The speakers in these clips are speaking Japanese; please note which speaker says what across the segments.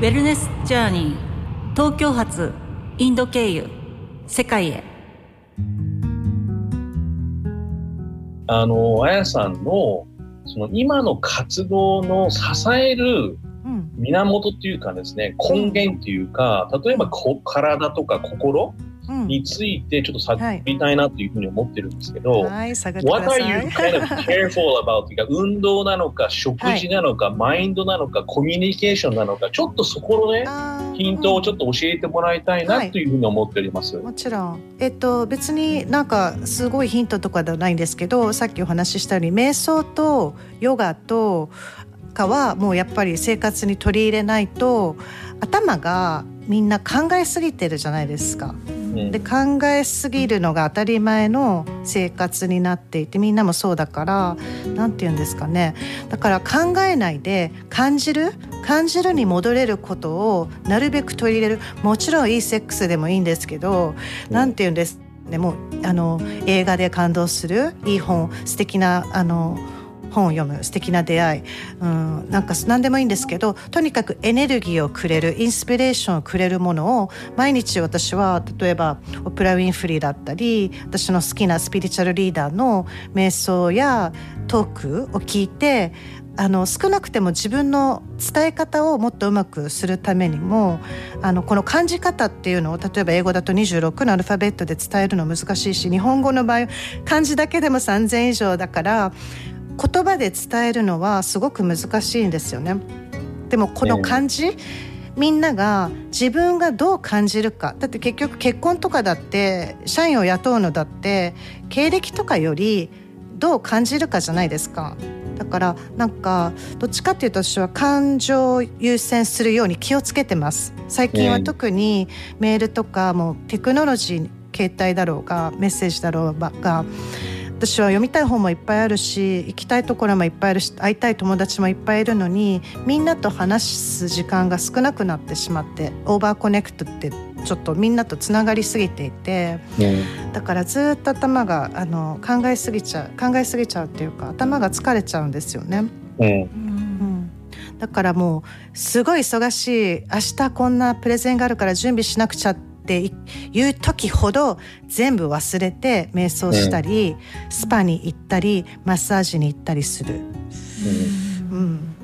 Speaker 1: ウェルネスジャーニー東京発インド経由世界へ。
Speaker 2: あの、あやさんの、その今の活動の支える
Speaker 3: うん。
Speaker 2: 源っていうかですね、根源っていうか、例えばこ体とか心
Speaker 3: うん
Speaker 2: についてちょっと探りたいなっていうふうに思ってるんですけど、
Speaker 3: はい、
Speaker 2: What
Speaker 3: だ
Speaker 2: are
Speaker 3: さ
Speaker 2: you
Speaker 3: い。
Speaker 2: kind of careful about? っていうか、運動なのか、食事なのか、マインドなのか、コミュニケーションなのか、ちょっとそこのね、ヒントをちょっと教えてもらいたいなというふうに思っております。
Speaker 3: もちろん、えっと、別になんかすごいヒントとかではないんですけどさっきお話ししたように瞑想とヨガとかはもうやっぱり生活に取り入れないと頭がみんな考えすぎてるじゃないですか。で考えすぎるのが当たり前の生活になっていてみんなもそうだから何て言うんですかね。だから考えないで感じる？感じるに戻れることをなるべく取り入れる。もちろんいいセックスでもいいんですけど何て言うんですね。もうあの映画で感動するいい本素敵なあの本を読む素敵な出会い、うん、なんか何でもいいんですけどとにかくエネルギーをくれるインスピレーションをくれるものを毎日私は例えばオプラ・ウィンフリーだったり私の好きなスピリチュアルリーダーの瞑想やトークを聞いてあの少なくても自分の伝え方をもっとうまくするためにもあのこの感じ方っていうのを例えば英語だと26のアルファベットで伝えるの難しいし日本語の場合漢字だけでも3,000以上だから言葉で伝えるのはすごく難しいんですよね。でもこの漢字、みんなが自分がどう感じるかだって結局結婚とかだって社員を雇うのだって経歴とかよりどう感じるかじゃないですか。だからなんかどっちかっていうと私は感情を優先するように気をつけてます最近は特にメールとかもうテクノロジー携帯だろうがメッセージだろうが私は読みたい本もいっぱいあるし行きたいところもいっぱいあるし会いたい友達もいっぱいいるのにみんなと話す時間が少なくなってしまって overconnect ってちょっとみんなとつながりすぎていてだからずっと頭があの考えすぎちゃう考えすぎちゃうっていうか頭が疲れちゃうんですよね。
Speaker 2: うん
Speaker 3: うん、だからもうすごい忙しい明日こんなプレゼンがあるから準備しなくちゃっていう時ほど全部忘れて瞑想したり、スパに行ったりマッサージに行ったりする。うん、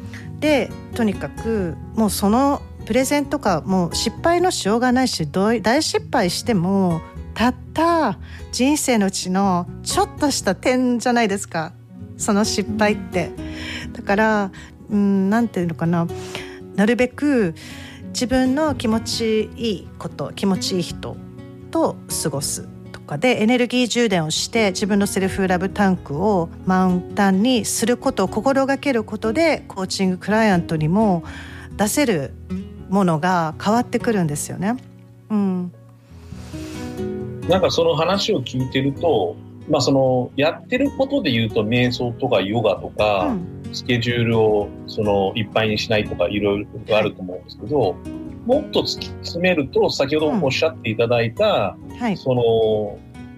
Speaker 3: でとにかくもうそのプレゼンとかもう失敗のしようがないしどう大失敗してもたった人生のうちのちょっとした点じゃないですか。その失敗って。だからうんなんていうのかな。なるべく自分の気持ちいいこと気持ちいい人と過ごすとかでエネルギー充電をして自分のセルフラブタンクを満タンにすることを心がけることでコーチングクライアントにも出せるものが変わってくるんですよね。うん、
Speaker 2: なんかその話を聞いてると、まあそのやってることで言うと瞑想とかヨガとか、スケジュールをそのいっぱいにしないとかいろいろあると思うんですけど、もっと突き詰めると先ほどおっしゃっていただいた、
Speaker 3: はい、
Speaker 2: その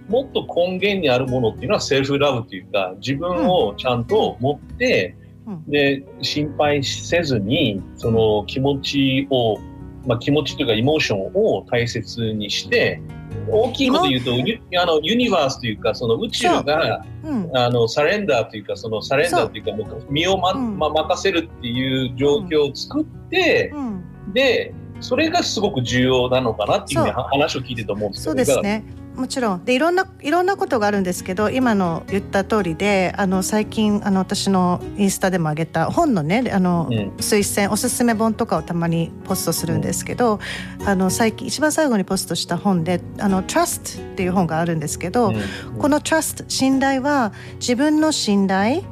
Speaker 2: もっと根源にあるものっていうのはセルフラブというか自分をちゃんと持って、
Speaker 3: うん。
Speaker 2: で心配せずにその気持ちを、まあ、気持ちというかエモーションを大切にして大きいこと言うとユあのユニバースというかその宇宙が
Speaker 3: うん。
Speaker 2: あのサレンダーというかそのサレンダーというか身をま、
Speaker 3: うん。
Speaker 2: ま任せるっていう状況を作って、
Speaker 3: うん。
Speaker 2: でそれがすごく重要なのかなっていうふうに
Speaker 3: そう。
Speaker 2: 話を聞いてて思うんですけ
Speaker 3: そ
Speaker 2: ど
Speaker 3: うですねもちろん。でいろんないろんなことがあるんですけど今の言った通りであの最近あの私のインスタでも上げた本のねあの、
Speaker 2: うん。
Speaker 3: 推薦おすすめ本とかをたまにポストするんですけど、あの最近一番最後にポストした本で「あの Trust」っていう本があるんですけど、
Speaker 2: うん。
Speaker 3: この Trust 信頼は自分の信頼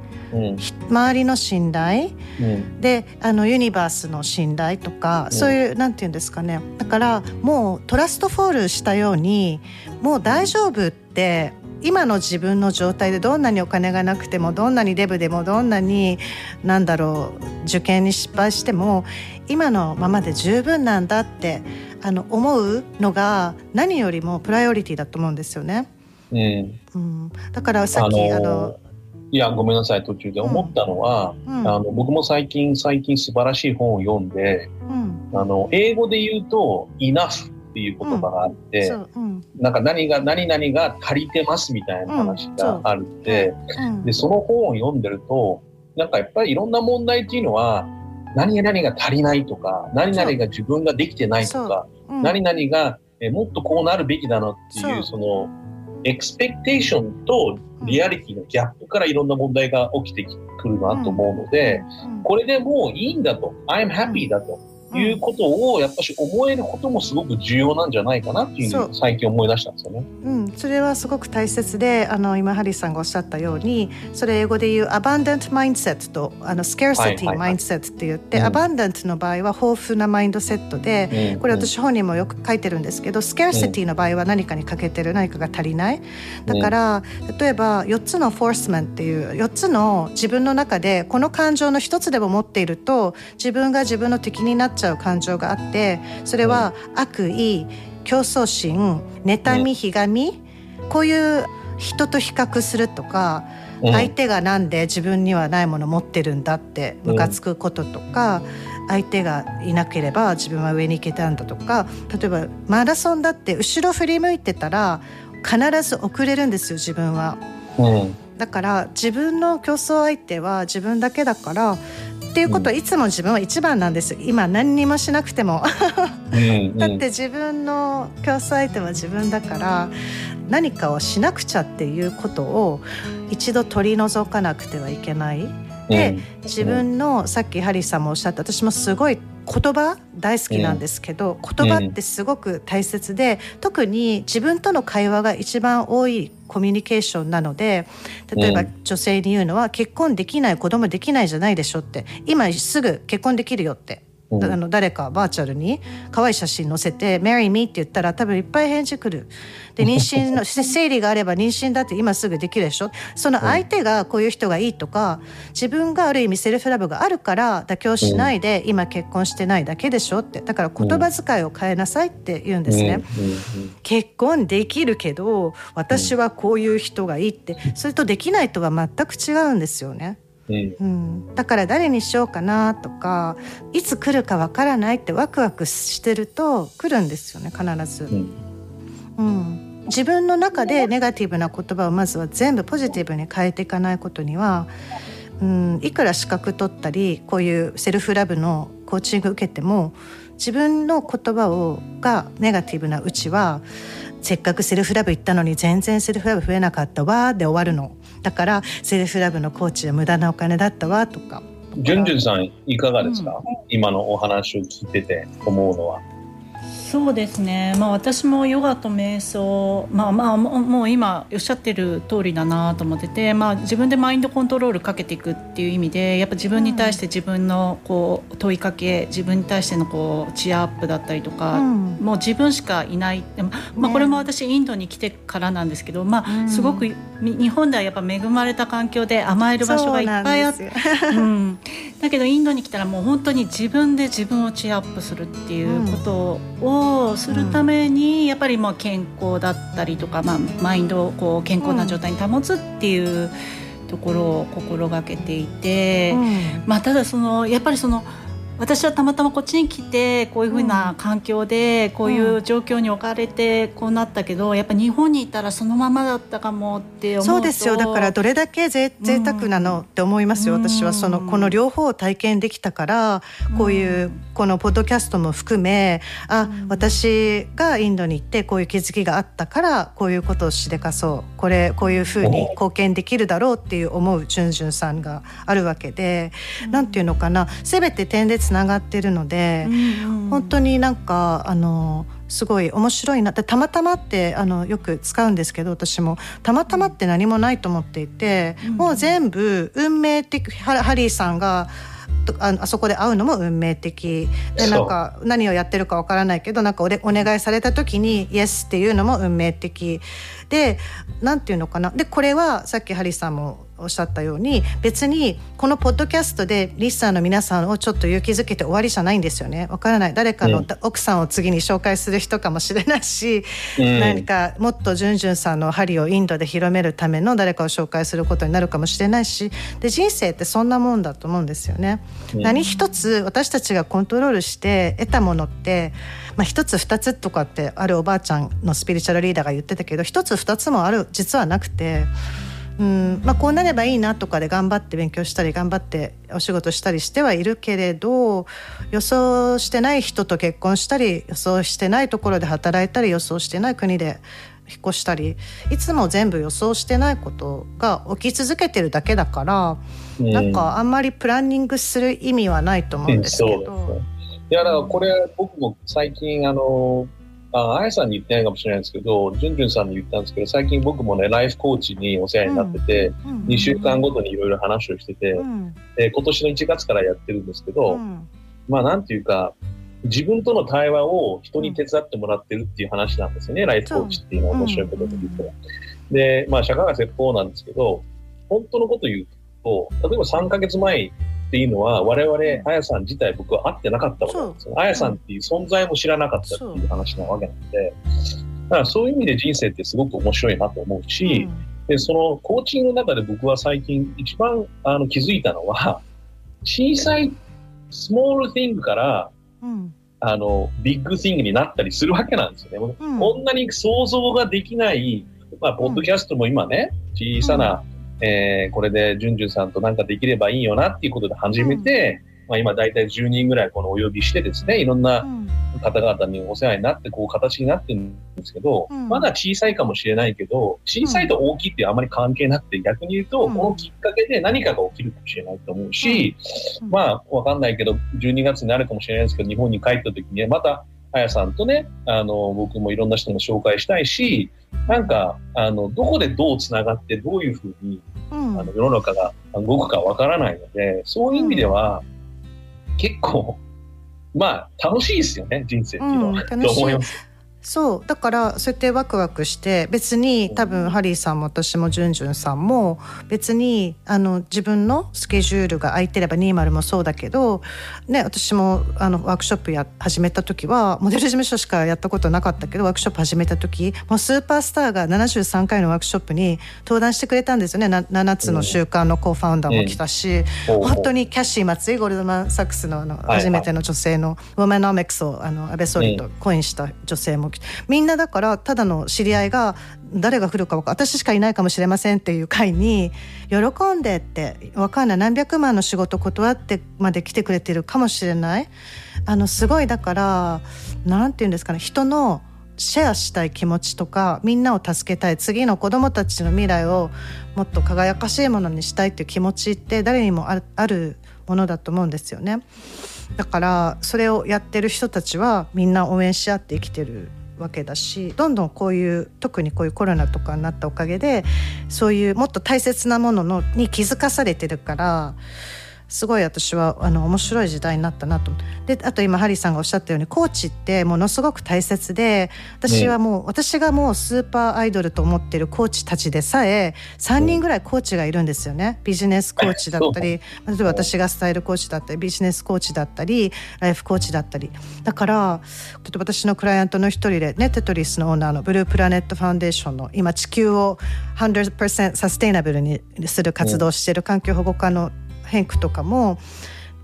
Speaker 3: 周りの信頼。
Speaker 2: うん。
Speaker 3: であのユニバースの信頼とか、
Speaker 2: うん。
Speaker 3: そういうなんて言うんですかね。だからもうトラストフォールしたようにもう大丈夫って今の自分の状態でどんなにお金がなくてもどんなにデブでもどんなになんだろう受験に失敗しても今のままで十分なんだってあの思うのが何よりもプライオリティだと思うんですよね。
Speaker 2: うん。
Speaker 3: うん、だからさっきあの
Speaker 2: いやごめんなさい途中で。思ったのは、
Speaker 3: うん。
Speaker 2: あの僕も最近最近素晴らしい本を読んで
Speaker 3: うん。
Speaker 2: あの、英語で言うと、enough っていう言葉があって、うん。うん、なんか何が、何々が足りてますみたいな話があるん。で、で、その本を読んでると、なんかやっぱりいろんな問題っていうのは、何々が足りないとか、何々が自分ができてないとか、何々がえもっとこうなるべきだなっていう、その、エクスペクテーションとリアリティのギャップからいろんな問題が起きてくるなと思うので、これでもういいんだと、I'm happy だと。いうことをやっぱし思えることもすごく重要なんじゃないかなっていう最近思い出したんですよね。
Speaker 3: うん、それはすごく大切であの今ハリーさんがおっしゃったようにそれ英語で言う abundant mindset とあの scarcity mindset って言って、はいはいはい、abundant の場合は豊富なマインドセットで、うん、これ私本人もよく書いてるんですけど scarcity の場合は何かに欠けてる何かが足りない。だから、例えば4つのフォースメンっていう4つの自分の中でこの感情の1つでも持っていると自分が自分の敵になっちゃう感情があってそれは悪意競争心妬みひがみこういう人と比較するとか相手がなんで自分にはないもの持ってるんだってムカつくこととか相手がいなければ自分は上に行けたんだとか例えばマラソンだって後ろ振り向いてたら必ず遅れるんですよ自分は。だから自分の競争相手は自分だけだからっていうことはいつも自分は一番なんです。今何にもしなくても。だって自分の競争相手は自分だから何かをしなくちゃっていうことを一度取り除かなくてはいけない。で自分のさっきハリーさんもおっしゃった私もすごい言葉大好きなんですけど、言葉ってすごく大切で特に自分との会話が一番多いコミュニケーションなので例えば女性に言うのは、結婚できない子供できないじゃないでしょって。今すぐ結婚できるよってあの誰かバーチャルに可愛い写真載せて「Marry me」って言ったら多分いっぱい返事来る。で 妊娠の生理があれば妊娠だって今すぐできるでしょ？その相手がこういう人がいいとか自分がある意味セルフラブがあるから妥協しないで今結婚してないだけでしょって。だから言葉遣いを変えなさいって言うんですね。結婚できるけど私はこういう人がいいって。それとできないとは全く違うんですよね。うん、だから誰にしようかなとかいつ来るかわからないってワクワクしてると来るんですよね必ず、うん、うん、自分の中でネガティブな言葉をまずは全部ポジティブに変えていかないことには、うん、いくら資格取ったりこういう self-love のコーチング受けても自分の言葉をがネガティブなうちはせっかく self-love 行ったのに全然 self-love 増えなかったわで終わるの。だから self-love のコーチは無駄なお金だったわとか。
Speaker 2: じゅんじゅんさんいかがですか、うん、今のお話を聞いてて思うのは。
Speaker 1: そうですね、まあ、私もヨガと瞑想、まあ、まあもう今おっしゃってる通りだなと思ってて、まあ、自分でマインドコントロールかけていくっていう意味でやっぱ自分に対して自分のこう問いかけ自分に対してのこう cheer up だったりとか、うん、もう自分しかいないまあ、これも私インドに来てからなんですけど、まあ、すごく日本ではやっぱ恵まれた環境で甘える場所がいっぱいあって、うん、だけどインドに来たらもう本当に自分で自分をチアアップするっていうことを、をするために、やっぱりもう健康だったりとか、まあ、マインドをこう健康な状態に保つっていうところを心がけていて、まあ、ただそのやっぱりその。私はたまたまこっちに来てこういうふうな環境でこういう状況に置かれてこうなったけどやっぱ日本にいたらそのままだったかもって思う
Speaker 3: そうですよ。だからどれだけぜ贅沢なのって思いますよ、私はそのこの両方を体験できたからこういうこのポッドキャストも含めあ私がインドに行ってこういう気づきがあったからこういうことをしでかそう。これこういうふうに貢献できるだろうっていう思うじゅんじゅんさんがあるわけで、うん、なんていうのかな。せめて点でつながってるので、うんうん、本当になんかあのすごい面白いな。ってたまたまってあのよく使うんですけど私も。たまたまって何もないと思っていて、うん、もう全部運命的ハリーさんがああそこで会うのも運命的。でなんか何をやってるかわからないけどなんかおお願いされた時にイエスっていうのも運命的。で何て言うのかな。でこれはさっきハリーさんもおっしゃったように別にこのポッドキャストでリスナーの皆さんをちょっと勇気づけて終わりじゃないんですよねわからない誰かの奥さんを次に紹介する人かもしれないし、うん、何かもっとじゅんじゅんさんの針をインドで広めるための誰かを紹介することになるかもしれないしで人生ってそんなもんだと思うんですよね。うん、何一つ私たちがコントロールして得たものってまあ、一つ二つとかってあるおばあちゃんのスピリチュアルリーダーが言ってたけど一つ二つもある実はなくて。うん。まあ、こうなればいいなとかで頑張って勉強したり頑張ってお仕事したりしてはいるけれど予想してない人と結婚したり予想してないところで働いたり予想してない国で引っ越したりいつも全部予想してないことが起き続けてるだけだから、うん、なんかあんまりプランニングする意味はないと思うんですけど。
Speaker 2: いやだからこれ僕も最近あのあ、あやさんに言ってないかもしれないんですけど、じゅんじゅんさんに言ったんですけど、最近僕もね、ライフコーチにお世話になってて、うん、2週間ごとにいろいろ話をしてて、うん、で、今年の1月からやってるんですけど、うん、まあなんていうか、自分との対話を人に手伝ってもらってるっていう話なんですよね、ライフコーチっていうのは面白いことで言うと。で、まあ、釈迦が説法なんですけど、本当のこと言うと、例えば3ヶ月前っていうのは、我々、あやさん自体僕は会ってなかったわけなんですよ。あやさんっていう存在も知らなかったっていう話なわけなので、だからそういう意味で人生ってすごく面白いなと思うし、うん、で、そのコーチングの中で僕は最近一番あの気づいたのは、小さいスモールティングから、うん、あの、ビッグティングになったりするわけなんですよね。うん、こんなに想像ができない、まあ、ポッドキャストも今ね、小さな、えー、これでじゅんじゅんさんとなんかできればいいよなっていうことで始めて、うん、まあ、今大体10人ぐらいこのお呼びしてですね、いろんな方々にお世話になって、こう形になってるんですけど、うん、まだ小さいかもしれないけど、小さいと大きいってあまり関係なくて、逆に言うと、このきっかけで何かが起きるかもしれないと思うし、まあ、わかんないけど、12月になるかもしれないですけど、日本に帰った時にまた、あやさんとね、あの、僕もいろんな人も紹介したいし、なんか、あの、どこでどう繋がって、どういうふうに、うん、あの、世の中が動くかわからないので、そういう意味では、うん、結構、まあ、楽しいですよね、人生っていうのは。うん、と思います。
Speaker 3: そうだからそうやってワクワクして別に多分ハリーさんも私もジュンジュンさんも別にあの自分のスケジュールが空いてれば20もそうだけど、ね、私もあのワークショップや始めた時はモデル事務所しかやったことなかったけどワークショップ始めた時もうスーパースターが73回のワークショップに登壇してくれたんですよね。7つの習慣のコーファウンダーも来たし、本当にキャッシー松井ゴールドマン・サックスのあの初めての女性のウォメノミクスをあの安倍総理とコインした女性もみんなだからただの知り合いが誰が来るか私しかいないかもしれませんっていう会に喜んでって分かんない何百万の仕事断ってまで来てくれてるかもしれないあのすごいだから何て言うんですかね人のシェアしたい気持ちとかみんなを助けたい次の子どもたちの未来をもっと輝かしいものにしたいっていう気持ちって誰にもあるものだと思うんですよね。だからそれをやってる人たちはみんな応援し合って生きてるわけだしどんどんこういう特にこういうコロナとかになったおかげでそういうもっと大切なもののに気づかされてるからすごい私はあの面白い時代になったなとであと今ハリーさんがおっしゃったようにコーチってものすごく大切で私はもう、ね、私がもうスーパーアイドルと思ってるコーチたちでさえ3人ぐらいコーチがいるんですよね。ビジネスコーチだったり例えば私がスタイルコーチだったりビジネスコーチだったりライフコーチだったり。だから例えば私のクライアントの一人でねテトリスのオーナーのブループラネットファンデーションの今地球を100%サステイナブルにする活動をしている環境保護課のヘンクとかも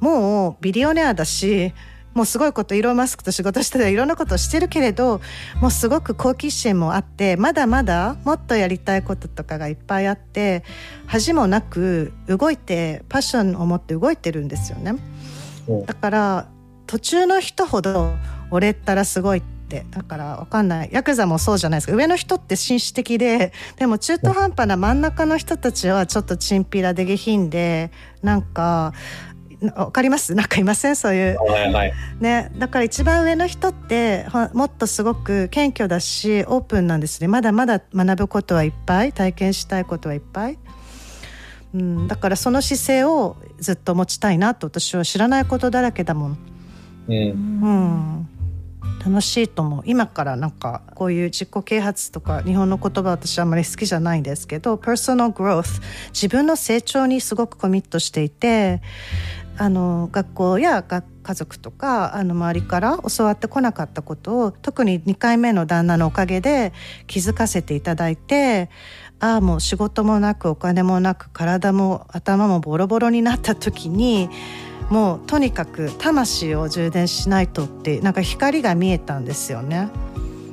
Speaker 3: もうビリオネアだしもうすごいことイーロン・マスクと仕事してたいろんなことをしてるけれどもうすごく好奇心もあってまだまだもっとやりたいこととかがいっぱいあって恥もなく動いてパッションを持って動いてるんですよね。だから途中の人ほど俺ったらすごいって。だから分かんない。ヤクザもそうじゃないですか。上の人って紳士的ででも中途半端な真ん中の人たちはちょっとチンピラで下品でなんかわかります？なんかいません？そういう、
Speaker 2: はいはい、
Speaker 3: ね、だから一番上の人ってもっとすごく謙虚だしオープンなんですね。まだまだ学ぶことはいっぱい体験したいことはいっぱい、うん、だからその姿勢をずっと持ちたいなと私は知らないことだらけだもん。
Speaker 2: うん、う
Speaker 3: ん楽しいと思う。今からなんかこういう自己啓発とか日本の言葉私あんまり好きじゃないんですけど personal growth 自分の成長にすごくコミットしていてあの学校や家族とかあの周りから教わってこなかったことを特に2回目の旦那のおかげで気づかせていただいてああもう仕事もなくお金もなく体も頭もボロボロになった時にもうとにかく魂を充電しないとってなんか光が見えたんですよね、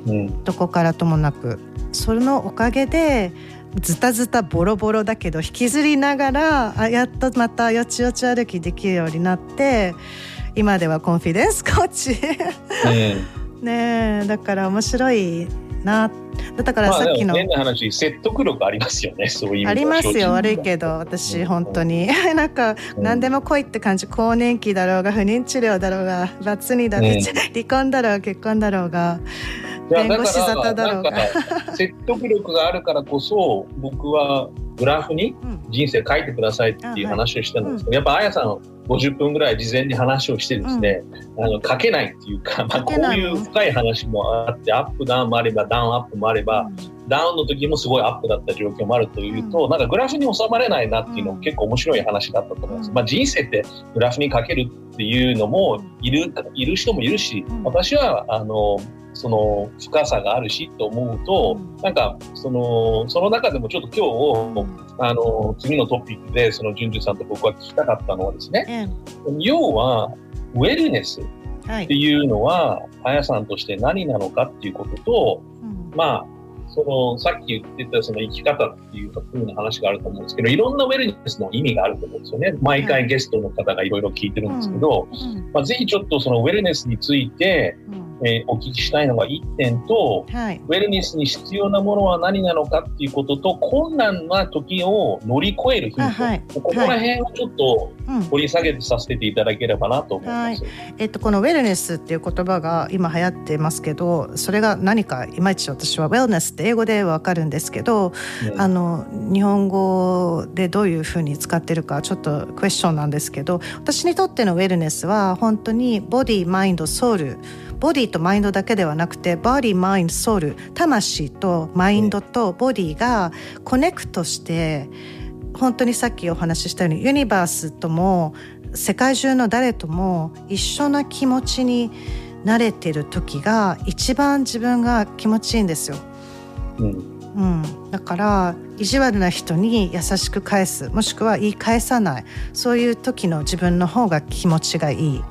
Speaker 3: うん、どこからともなく。そのおかげでズタズタボロボロだけど引きずりながらあやっとまたよちよち歩きできるようになって今ではコンフィデンスコーチ。ねえ。だから面白いな。だからさっきの、
Speaker 2: まあ、話説得力ありますよねそういう
Speaker 3: ありますよ悪いけど私本当に。なんか、何でも来いって感じ。更年期だろうが不妊治療だろうがバツにだろう、離婚だろうが結婚だろうが弁護士沙汰だろうが。
Speaker 2: 説得力があるからこそ僕はグラフに人生書いてくださいっていう話をしたんですけど、やっぱあやさん50分ぐらい事前に話をしてですね、うん、あの書けないっていうか、まあ、こういう深い話もあってアップダウンもあればダウンアップもあれば、うん、ダウンの時もすごいアップだった状況もあるというと、うん、なんかグラフに収まれないなっていうのも結構面白い話だったと思います。まあ、人生ってグラフに書けるっていうのもいるいる人もいるし、私はあのその深さがあるしと思うと、なんかそのその中でもちょっと今日、あの次のトピックでその純次さんと僕は聞きたかったのはですね、うん、要はウェルネスっていうのは、あやさんとして何なのかっていうことと、うん、まあそのさっき言ってたその生き方っていうふうな話があると思うんですけどいろんなウェルネスの意味があると思うんですよね。毎回ゲストの方がいろいろ聞いてるんですけど、まあ、ぜひちょっとそのウェルネスについて、えー、お聞きしたいのが1点と、はい、ウェルネスに必要なものは何なのかっていうことと困難な時を乗り越えるヒント、はい、ここら辺をちょっと掘り下げてさせていただければなと思います、はい、
Speaker 3: えっと、このウェルネスっていう言葉が今流行ってますけどそれが何かいまいち私はウェルネスって英語でわかるんですけど、うん、あの日本語でどういうふうに使ってるかちょっとクエスチョンなんですけど私にとってのウェルネスは本当にボディマインドソウルボディとマインドだけではなくてボディマインドソウル魂とマインドとボディがコネクトして本当にさっきお話ししたようにユニバースとも世界中の誰とも一緒な気持ちに慣れてる時が一番自分が気持ちいいんですよ。うん、うん、だから意地悪な人に優しく返すもしくは言い返さないそういう時の自分の方が気持ちがいい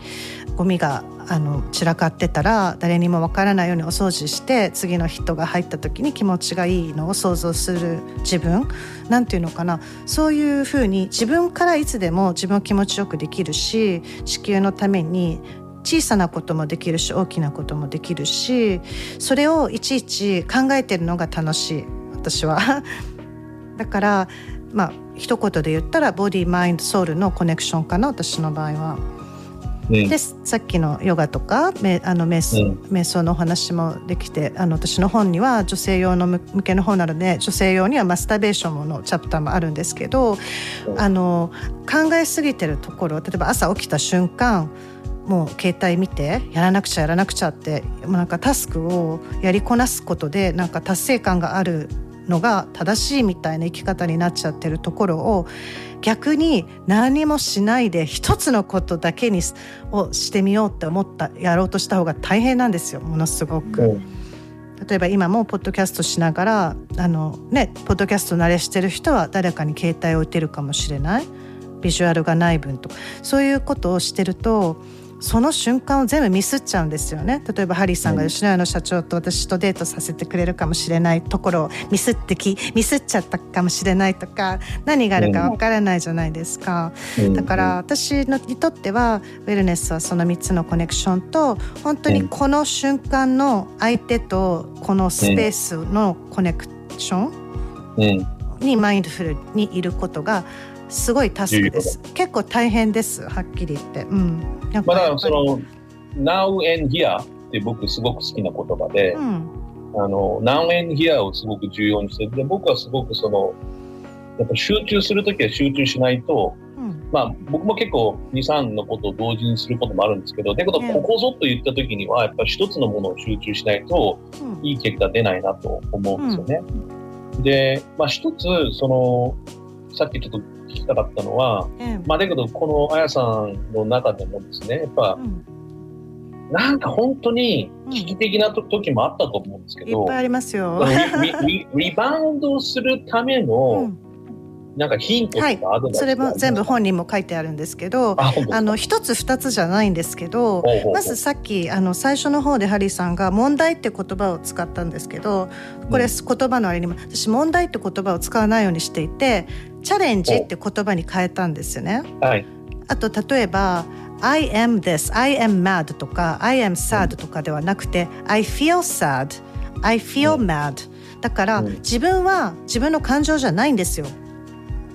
Speaker 3: ゴミがあの散らかってたら誰にもわからないようにお掃除して次の人が入った時に気持ちがいいのを想像する自分なんていうのかなそういうふうに自分からいつでも自分を気持ちよくできるし地球のために小さなこともできるし大きなこともできるしそれをいちいち考えてるのが楽しい私は。だからまあ一言で言ったらボディマインドソウルのコネクションかな私の場合は。でさっきのヨガとかあの瞑想,、瞑想のお話もできてあの私の本には女性用の向けの本なので女性用にはマスターベーションのチャプターもあるんですけどあの考えすぎてるところ例えば朝起きた瞬間もう携帯見てやらなくちゃやらなくちゃってもうなんかタスクをやりこなすことでなんか達成感があるのが正しいみたいな生き方になっちゃってるところを逆に何もしないで一つのことだけにをしてみようって思ったやろうとした方が大変なんですよものすごく。例えば今もポッドキャストしながらあのねポッドキャスト慣れしてる人は誰かに携帯を打てるかもしれない。ビジュアルがない分とか。そういうことをしてるとその瞬間を全部ミスっちゃうんですよね。例えばハリーさんが吉野家の社長と私とデートさせてくれるかもしれないところをミスってきミスっちゃったかもしれないとか何があるかわからないじゃないですか、だから私のにとってはウェルネスはその3つのコネクションと本当にこの瞬間の相手とこのスペースのコネクションにマインドフルにいることがすごいタスクです。結構大変です、はっきり言って。うん。
Speaker 2: まあ、だからその、now and here って僕すごく好きな言葉で、うん、あの、now and here をすごく重要にしてで、僕はすごくその、やっぱ集中するときは集中しないと、うん、まあ、僕も結構2、3のことを同時にすることもあるんですけど、だけど、ここぞと言った時には、やっぱり一つのものを集中しないと、いい結果出ないなと思うんですよね。うん、で、まあ一つ、その、さっきちょっと聞きたかったのは、うん、まあだけど、このあやさんの中でもですね、やっぱ、うん。なんか本当に危機的な時もあったと思うんですけど、
Speaker 3: いっぱいありますよ。
Speaker 2: リリリバウンドするための、なんかヒントはい、
Speaker 3: それも全部本にも書いてあるんですけどあの一つ二つじゃないんですけどまずさっきあの最初の方でハリーさんが「問題」って言葉を使ったんですけどこれ言葉のあれにも私「問題」って言葉を使わないようにしていて「チャレンジ」って言葉に変えたんですよね。
Speaker 2: はい、
Speaker 3: あと例えば I am this, I am mad とか I am sad とかではなくて I feel sad, I feel mad だから自分は自分の感情じゃないんですよ。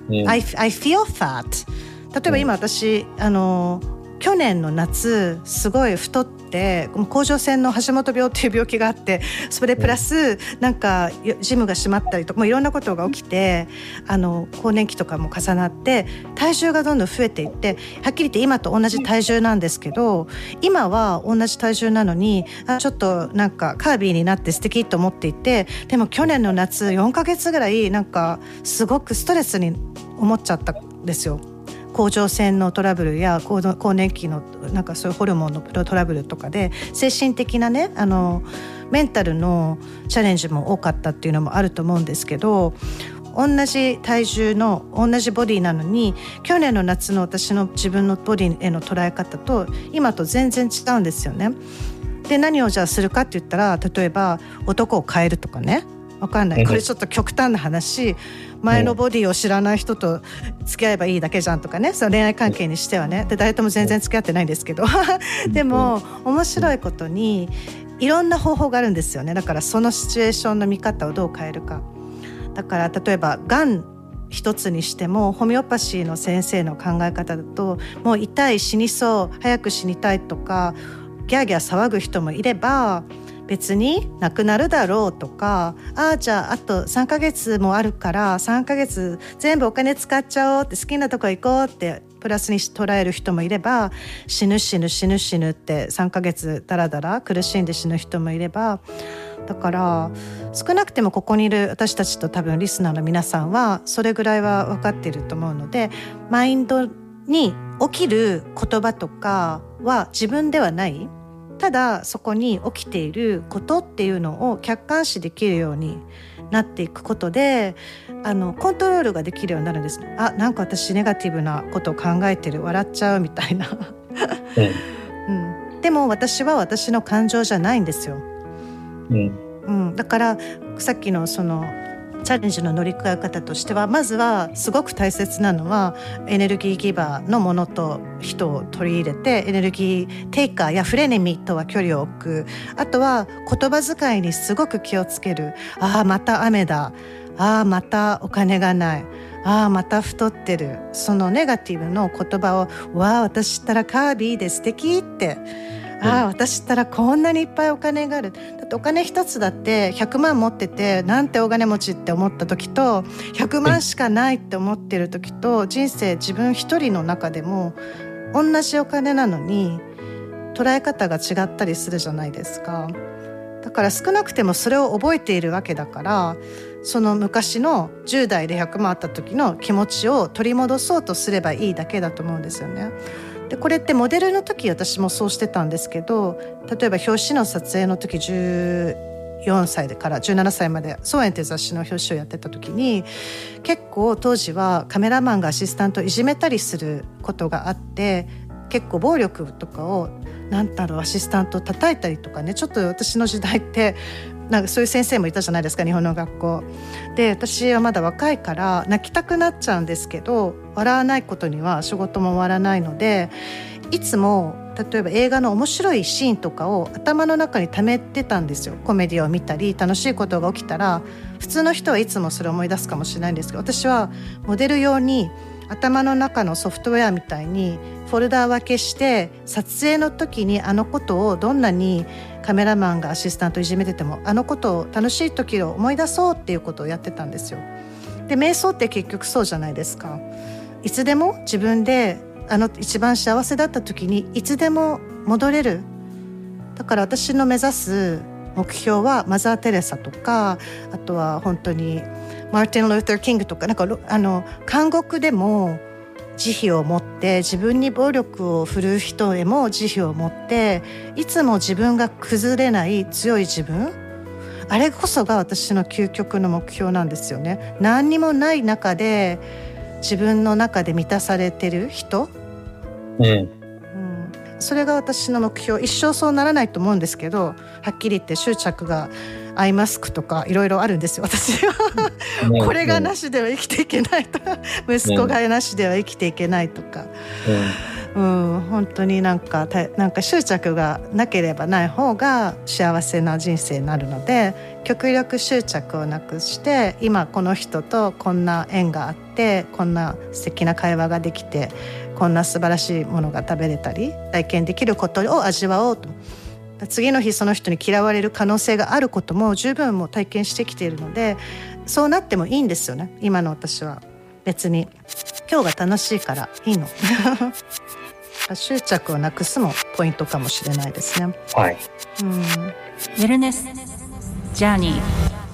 Speaker 3: I, I feel fat 例えば今私あの去年の夏すごい太って甲状腺の橋本病っていう病気があってそれプラスなんかジムが閉まったりとかもいろんなことが起きてあの更年期とかも重なって体重がどんどん増えていってはっきり言って今と同じ体重なんですけど今は同じ体重なのにあちょっとなんかカービィになって素敵と思っていてでも去年の夏4ヶ月ぐらいなんかすごくストレスに思っちゃったんですよ。甲状腺のトラブルや更年期のなんかそういうホルモンのトラブルとかで精神的なねあのメンタルのチャレンジも多かったっていうのもあると思うんですけど同じ体重の同じボディなのに去年の夏の私の自分のボディへの捉え方と今と全然違うんですよね。で何をじゃあするかって言ったら例えば男を変えるとかねわかんない。これちょっと極端な話。前のボディを知らない人と付き合えばいいだけじゃんとかね。その恋愛関係にしてはね。で誰とも全然付き合ってないんですけど。でも面白いことにいろんな方法があるんですよね。だからそのシチュエーションの見方をどう変えるか。だから例えばがん一つにしてもホメオパシーの先生の考え方だともう痛い死にそう早く死にたいとかギャーギャー騒ぐ人もいれば別になくなるだろうとかああじゃああと3ヶ月もあるから3ヶ月全部お金使っちゃおうって好きなとこ行こうってプラスに捉える人もいれば死ぬ死ぬ死ぬ死ぬって3ヶ月だらだら苦しんで死ぬ人もいればだから少なくてもここにいる私たちと多分リスナーの皆さんはそれぐらいは分かっていると思うのでマインドに起きる言葉とかは自分ではない。ただそこに起きていることっていうのを客観視できるようになっていくことであのコントロールができるようになるんですあなんか私ネガティブなことを考えてる笑っちゃうみたいな、うん、でも私は私の感情じゃないんですよ、
Speaker 2: うん、
Speaker 3: うん、だからさっきのそのチャレンジの乗り換え方としてはまずはすごく大切なのはエネルギーギバーのものと人を取り入れてエネルギーテイカーやフレネミーとは距離を置く。あとは言葉遣いにすごく気をつける。ああまた雨だ。ああまたお金がない。ああまた太ってる。そのネガティブの言葉を「わあ私ったらカービィで素敵ってああ私ったらこんなにいっぱいお金があるだってお金一つだって100万持っててなんて大金持ちって思った時と100万しかないって思ってる時と人生自分一人の中でも同じお金なのに捉え方が違ったりするじゃないですか。だから少なくてもそれを覚えているわけだからその昔の10代で100万あった時の気持ちを取り戻そうとすればいいだけだと思うんですよね。でこれってモデルの時私もそうしてたんですけど例えば表紙の撮影の時14歳から17歳まで「ソーエン」って雑誌の表紙をやってた時に結構当時はカメラマンがアシスタントをいじめたりすることがあって結構暴力とかを何だろうアシスタントを叩いたりとかねちょっと私の時代ってなんかそういう先生もいたじゃないですか日本の学校。で私はまだ若いから泣きたくなっちゃうんですけど笑わないことには仕事も終わらないのでいつも例えば映画の面白いシーンとかを頭の中に溜めてたんですよコメディを見たり楽しいことが起きたら普通の人はいつもそれを思い出すかもしれないんですけど私はモデル用に頭の中のソフトウェアみたいにフォルダー分けして撮影の時にあのことをどんなにカメラマンがアシスタントいじめててもあのことを楽しい時を思い出そうっていうことをやってたんですよ。で瞑想って結局そうじゃないですか。いつでも自分であの一番幸せだった時にいつでも戻れるだから私の目指す目標はマザー・テレサとかあとは本当にマーティン・ルーター・キングとかなんかあの監獄でも慈悲を持って自分に暴力を振るう人へも慈悲を持っていつも自分が崩れない強い自分。あれこそが私の究極の目標なんですよね。何にもない中で自分の中で満たされてる人、
Speaker 2: うん、うん、
Speaker 3: それが私の目標。一生そうならないと思うんですけどはっきり言って執着がアイマスクとかいろいろあるんですよ私は。これがなしでは生きていけないと。か息子がなしでは生きていけないとか、うん、本当になんかなんか執着がなければない方が幸せな人生になるので極力執着をなくして今この人とこんな縁があってこんな素敵な会話ができてこんな素晴らしいものが食べれたり体験できることを味わおうと。次の日その人に嫌われる可能性があることも十分も体験してきているのでそうなってもいいんですよね。今の私は。別に。今日が楽しいからいいの。執着をなくすもポイントかもしれないですね。
Speaker 2: はい、
Speaker 1: うん、ウェルネスジャーニー